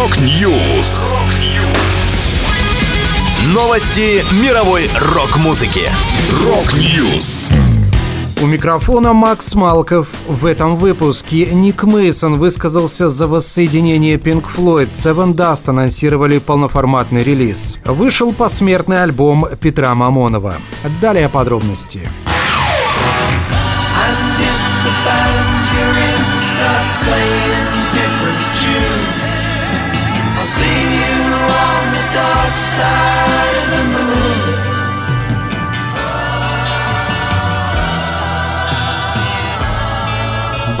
Rock News. Новости мировой рок-музыки. Rock News. У микрофона Макс Малков. В этом выпуске Ник Мейсон высказался за воссоединение Pink Floyd. Sevendust анонсировали полноформатный релиз. Вышел посмертный альбом Петра Мамонова. Далее подробности. side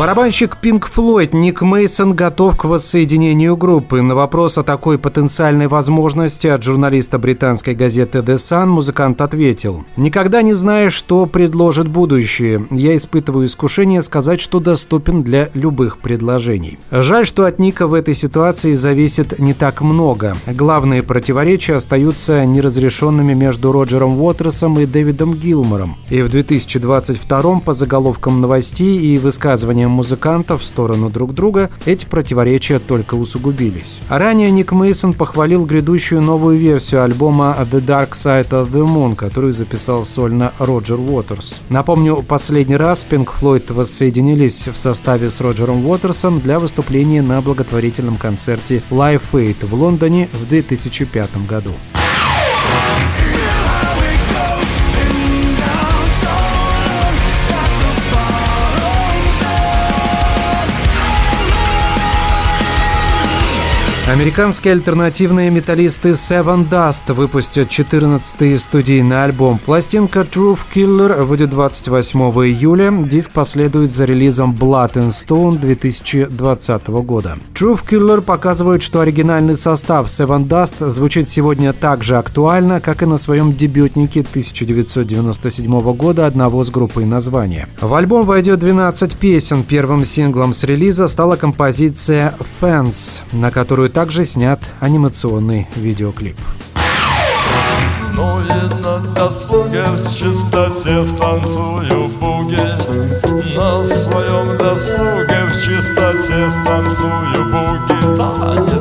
Барабанщик Pink Floyd Ник Мейсон готов к воссоединению группы. На вопрос о такой потенциальной возможности от журналиста британской газеты The Sun музыкант ответил. «Никогда не знаешь, что предложит будущее. Я испытываю искушение сказать, что доступен для любых предложений». Жаль, что от Ника в этой ситуации зависит не так много. Главные противоречия остаются неразрешенными между Роджером Уотерсом и Дэвидом Гилмором. И в 2022 по заголовкам новостей и высказываниям музыкантов в сторону друг друга, эти противоречия только усугубились. Ранее Ник Мейсон похвалил грядущую новую версию альбома The Dark Side of the Moon, которую записал сольно Роджер Уотерс. Напомню, последний раз Pink Floyd воссоединились в составе с Роджером Уотерсом для выступления на благотворительном концерте Live Aid в Лондоне в 2005 году. Американские альтернативные металлисты Seven Dust выпустят 14-й студийный альбом. Пластинка Truth Killer выйдет 28 июля. Диск последует за релизом Blood and Stone 2020 года. Truth Killer показывает, что оригинальный состав Seven Dust звучит сегодня так же актуально, как и на своем дебютнике 1997 года одного с группой названия. В альбом войдет 12 песен. Первым синглом с релиза стала композиция Fans, на которую также снят анимационный видеоклип. И на досуге в чистоте станцую буги. На своем досуге в чистоте станцую буги. Танец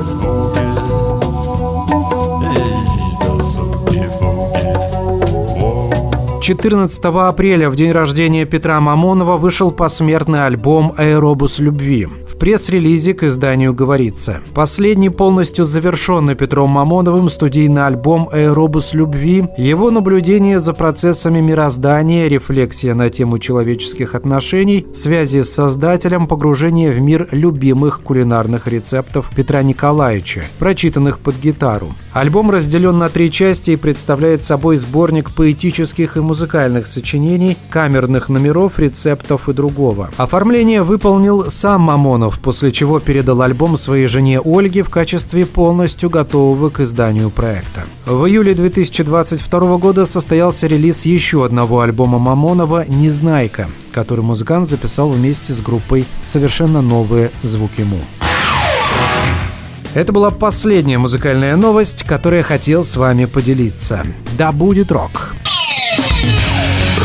14 апреля, в день рождения Петра Мамонова, вышел посмертный альбом «Аэробус любви» пресс-релизе к изданию говорится. Последний полностью завершенный Петром Мамоновым студийный альбом «Аэробус любви», его наблюдение за процессами мироздания, рефлексия на тему человеческих отношений, связи с создателем, погружение в мир любимых кулинарных рецептов Петра Николаевича, прочитанных под гитару. Альбом разделен на три части и представляет собой сборник поэтических и музыкальных сочинений, камерных номеров, рецептов и другого. Оформление выполнил сам Мамонов, после чего передал альбом своей жене Ольге в качестве полностью готового к изданию проекта. В июле 2022 года состоялся релиз еще одного альбома Мамонова «Незнайка», который музыкант записал вместе с группой «Совершенно новые звуки му». Это была последняя музыкальная новость, которую я хотел с вами поделиться. Да будет рок!